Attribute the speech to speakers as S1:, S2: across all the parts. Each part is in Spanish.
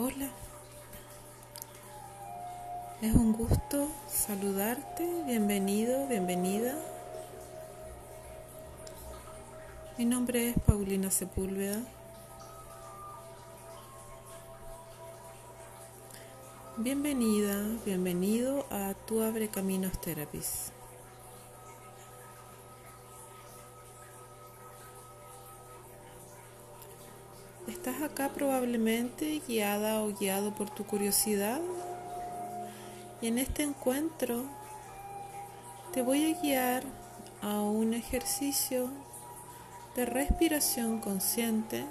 S1: Hola, es un gusto saludarte, bienvenido, bienvenida. Mi nombre es Paulina Sepúlveda. Bienvenida, bienvenido a Tu Abre Caminos Therapies. Acá probablemente guiada o guiado por tu curiosidad y en este encuentro te voy a guiar a un ejercicio de respiración consciente.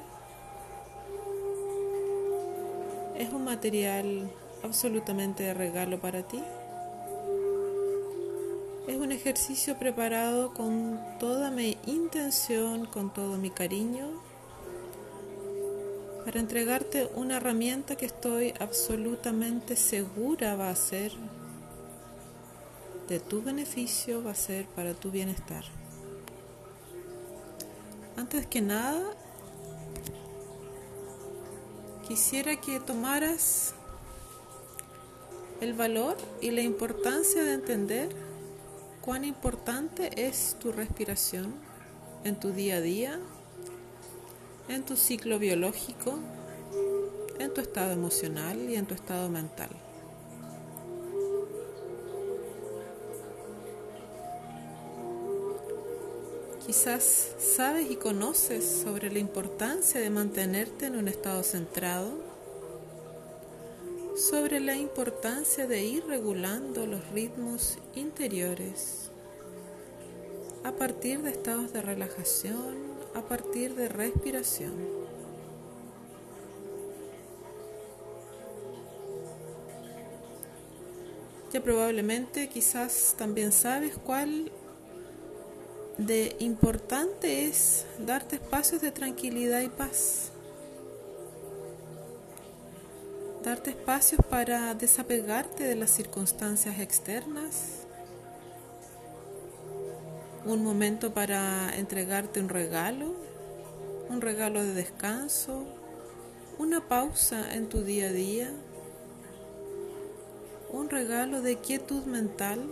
S1: Es un material absolutamente de regalo para ti. Es un ejercicio preparado con toda mi intención, con todo mi cariño, para entregarte una herramienta que estoy absolutamente segura va a ser de tu beneficio, va a ser para tu bienestar. Antes que nada, quisiera que tomaras el valor y la importancia de entender cuán importante es tu respiración en tu día a día, en tu ciclo biológico, en tu estado emocional y en tu estado mental. Quizás sabes y conoces sobre la importancia de mantenerte en un estado centrado sobre la importancia de ir regulando los ritmos interiores a partir de estados de relajación, a partir de respiración. Ya probablemente quizás también sabes cuál de importante es darte espacios de tranquilidad y paz. darte espacios para desapegarte de las circunstancias externas, un momento para entregarte un regalo, un regalo de descanso, una pausa en tu día a día, un regalo de quietud mental.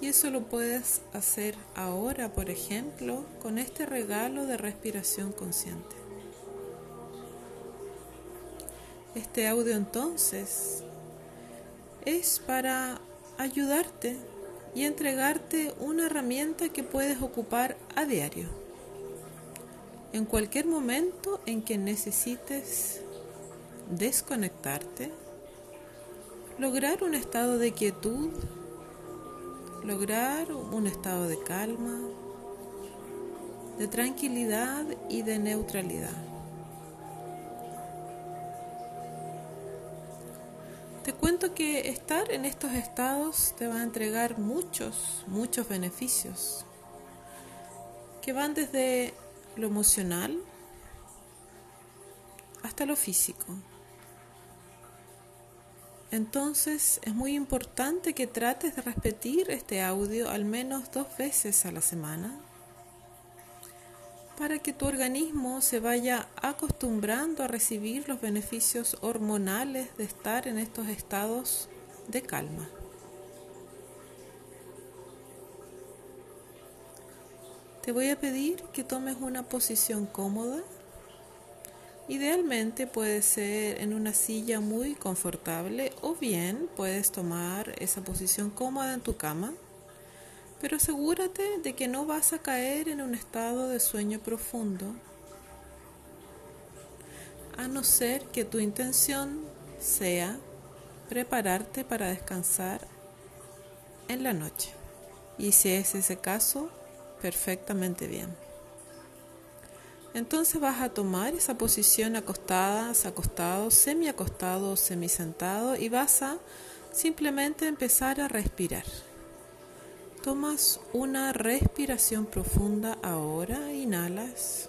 S1: Y eso lo puedes hacer ahora, por ejemplo, con este regalo de respiración consciente. Este audio entonces es para ayudarte y entregarte una herramienta que puedes ocupar a diario. En cualquier momento en que necesites desconectarte, lograr un estado de quietud, lograr un estado de calma, de tranquilidad y de neutralidad. Cuento que estar en estos estados te va a entregar muchos, muchos beneficios que van desde lo emocional hasta lo físico. Entonces es muy importante que trates de repetir este audio al menos dos veces a la semana para que tu organismo se vaya acostumbrando a recibir los beneficios hormonales de estar en estos estados de calma. Te voy a pedir que tomes una posición cómoda. Idealmente puede ser en una silla muy confortable o bien puedes tomar esa posición cómoda en tu cama pero asegúrate de que no vas a caer en un estado de sueño profundo, a no ser que tu intención sea prepararte para descansar en la noche. Y si es ese caso, perfectamente bien. Entonces vas a tomar esa posición acostada, acostado, semi acostado o y vas a simplemente empezar a respirar. Tomas una respiración profunda ahora, inhalas.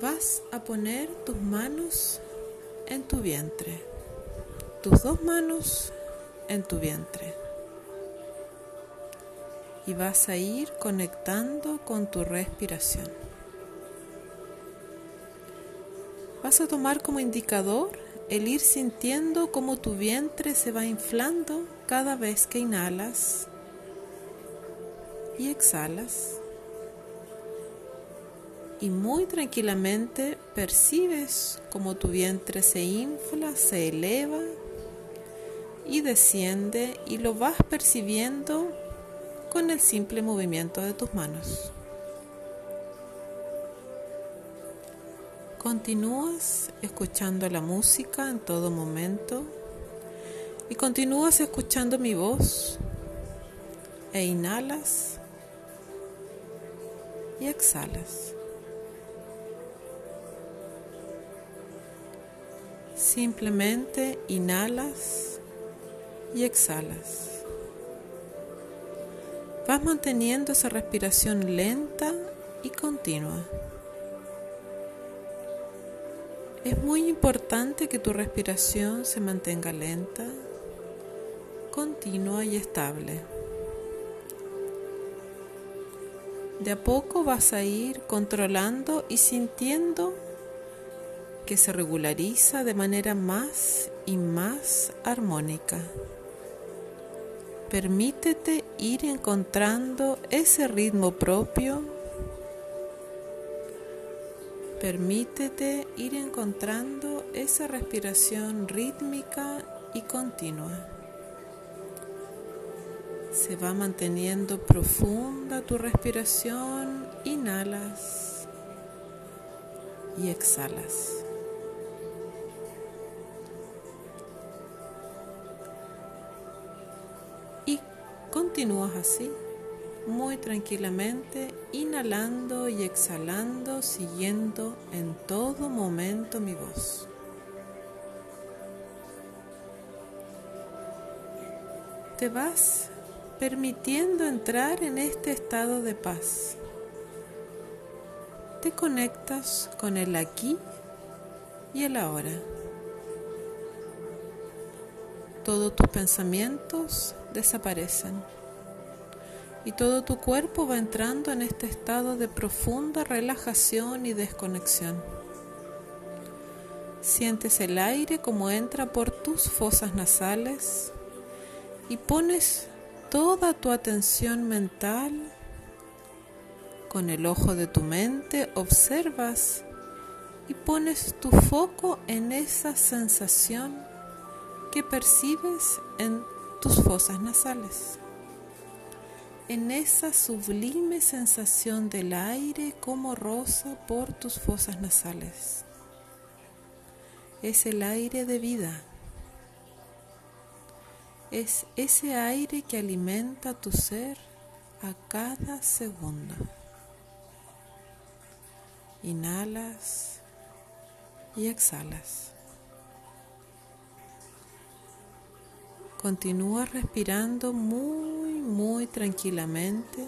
S1: Vas a poner tus manos en tu vientre, tus dos manos en tu vientre. Y vas a ir conectando con tu respiración. vas a tomar como indicador el ir sintiendo cómo tu vientre se va inflando cada vez que inhalas y exhalas. Y muy tranquilamente percibes cómo tu vientre se infla, se eleva y desciende y lo vas percibiendo con el simple movimiento de tus manos. Continúas escuchando la música en todo momento y continúas escuchando mi voz e inhalas y exhalas. Simplemente inhalas y exhalas. Vas manteniendo esa respiración lenta y continua. Es muy importante que tu respiración se mantenga lenta, continua y estable. De a poco vas a ir controlando y sintiendo que se regulariza de manera más y más armónica. Permítete ir encontrando ese ritmo propio. Permítete ir encontrando esa respiración rítmica y continua. Se va manteniendo profunda tu respiración, inhalas y exhalas. Y continúas así, muy tranquilamente, inhalando y exhalando, siguiendo en todo momento mi voz. Te vas permitiendo entrar en este estado de paz. Te conectas con el aquí y el ahora. Todos tus pensamientos desaparecen y todo tu cuerpo va entrando en este estado de profunda relajación y desconexión. Sientes el aire como entra por tus fosas nasales y pones toda tu atención mental, con el ojo de tu mente observas y pones tu foco en esa sensación que percibes en tus fosas nasales, en esa sublime sensación del aire como rosa por tus fosas nasales. Es el aire de vida es ese aire que alimenta tu ser a cada segundo. Inhalas y exhalas. Continúa respirando muy, muy tranquilamente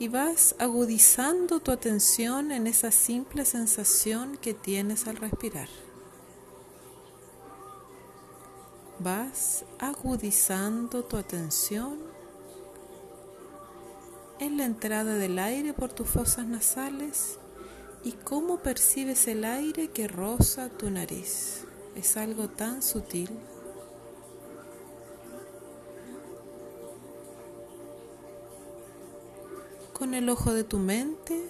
S1: y vas agudizando tu atención en esa simple sensación que tienes al respirar. Vas agudizando tu atención en la entrada del aire por tus fosas nasales y cómo percibes el aire que roza tu nariz. Es algo tan sutil. Con el ojo de tu mente,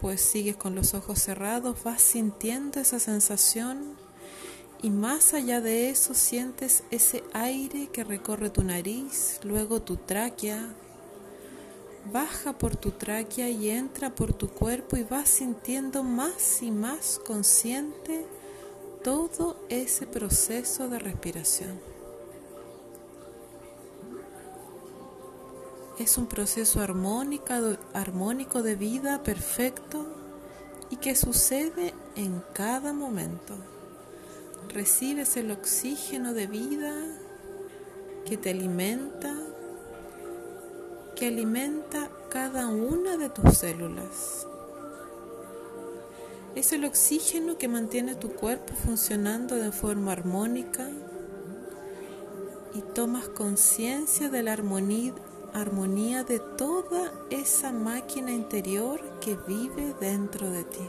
S1: pues sigues con los ojos cerrados, vas sintiendo esa sensación y más allá de eso sientes ese aire que recorre tu nariz, luego tu tráquea, baja por tu tráquea y entra por tu cuerpo y vas sintiendo más y más consciente todo ese proceso de respiración. Es un proceso armónico de vida perfecto y que sucede en cada momento recibes el oxígeno de vida que te alimenta, que alimenta cada una de tus células. Es el oxígeno que mantiene tu cuerpo funcionando de forma armónica y tomas conciencia de la armonía, de toda esa máquina interior que vive dentro de ti.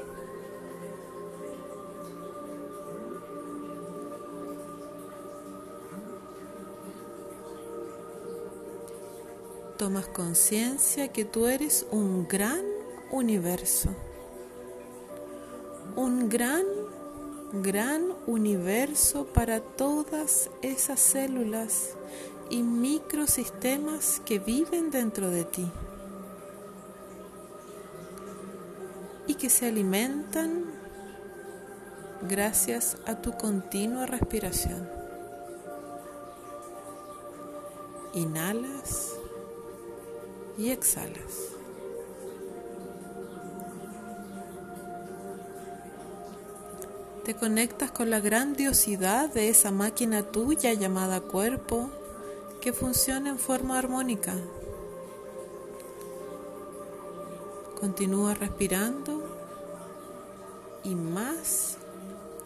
S1: Tomas conciencia que tú eres un gran universo, un gran, gran universo para todas esas células y microsistemas que viven dentro de ti y que se alimentan gracias a tu continua respiración. Inhalas y exhalas. Te conectas con la grandiosidad de esa máquina tuya llamada cuerpo que funciona en forma armónica. Continúa respirando y más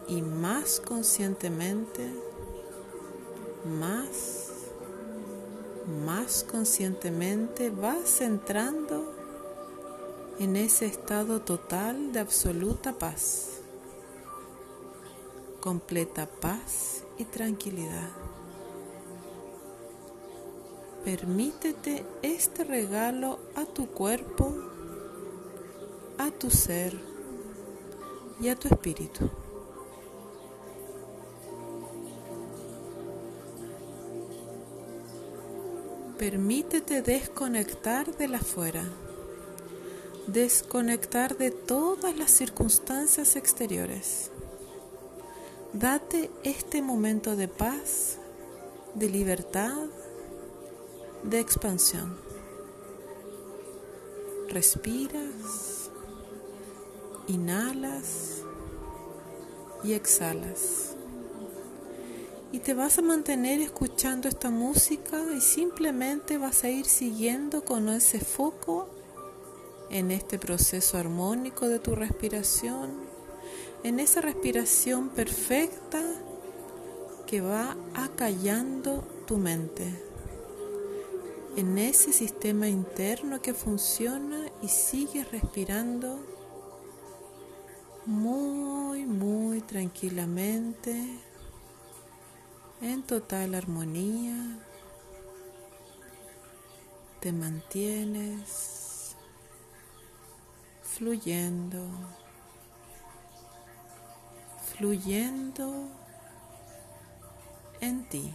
S1: y más conscientemente, más, más conscientemente vas entrando en ese estado total de absoluta paz, completa paz y tranquilidad. Permítete este regalo a tu cuerpo, a tu ser y a tu espíritu. Permítete desconectar de la afuera, desconectar de todas las circunstancias exteriores. Date este momento de paz, de libertad, de expansión. Respiras, inhalas y exhalas y te vas a mantener escuchando esta música y simplemente vas a ir siguiendo con ese foco en este proceso armónico de tu respiración, en esa respiración perfecta que va acallando tu mente, en ese sistema interno que funciona y sigue respirando muy, muy tranquilamente en total armonía, te mantienes fluyendo, fluyendo en ti.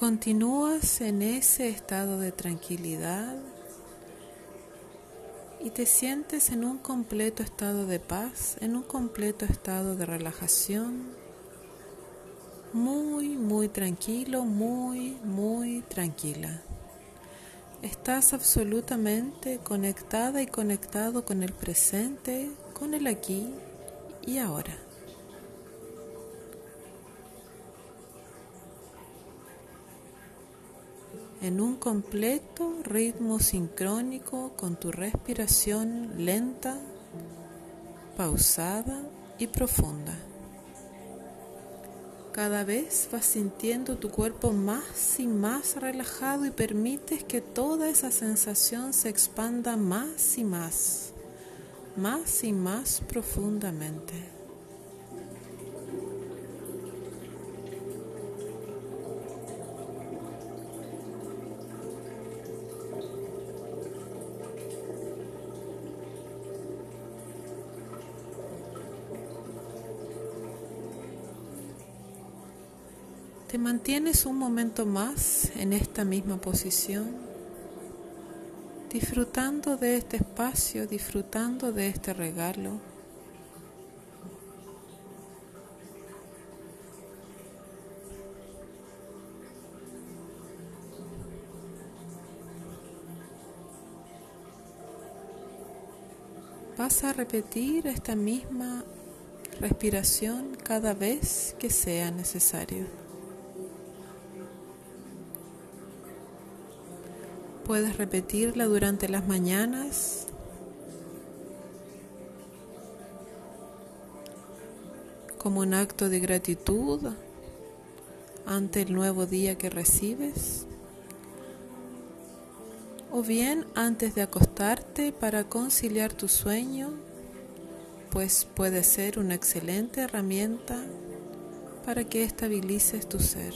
S1: Continúas en ese estado de tranquilidad y te sientes en un completo estado de paz, en un completo estado de relajación, muy, muy tranquilo, muy, muy tranquila. Estás absolutamente conectada y conectado con el presente, con el aquí y ahora. En un completo ritmo sincrónico con tu respiración lenta, pausada y profunda. Cada vez vas sintiendo tu cuerpo más y más relajado y permites que toda esa sensación se expanda más y más, más y más profundamente. Te mantienes un momento más en esta misma posición, disfrutando de este espacio, disfrutando de este regalo. Vas a repetir esta misma respiración cada vez que sea necesario. Puedes repetirla durante las mañanas como un acto de gratitud ante el nuevo día que recibes. O bien antes de acostarte para conciliar tu sueño, pues puede ser una excelente herramienta para que estabilices tu ser.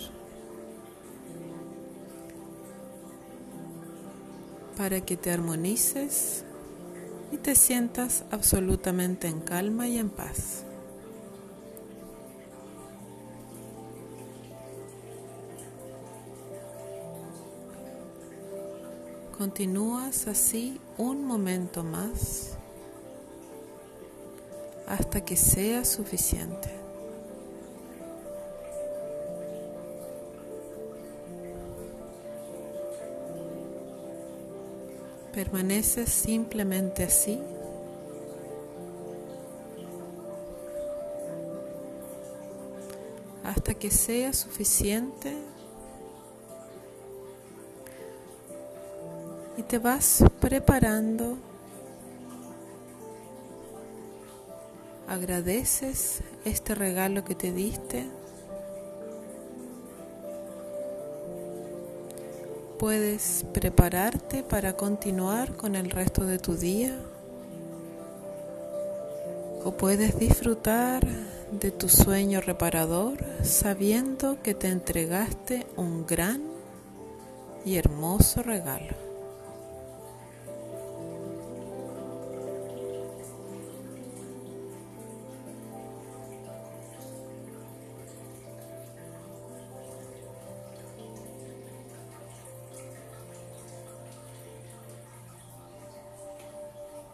S1: Para que te armonices y te sientas absolutamente en calma y en paz. Continúas así un momento más hasta que sea suficiente. Permaneces simplemente así. hasta que sea suficiente y te vas preparando. Agradeces este regalo que te diste. Puedes prepararte para continuar con el resto de tu día o puedes disfrutar de tu sueño reparador sabiendo que te entregaste un gran y hermoso regalo.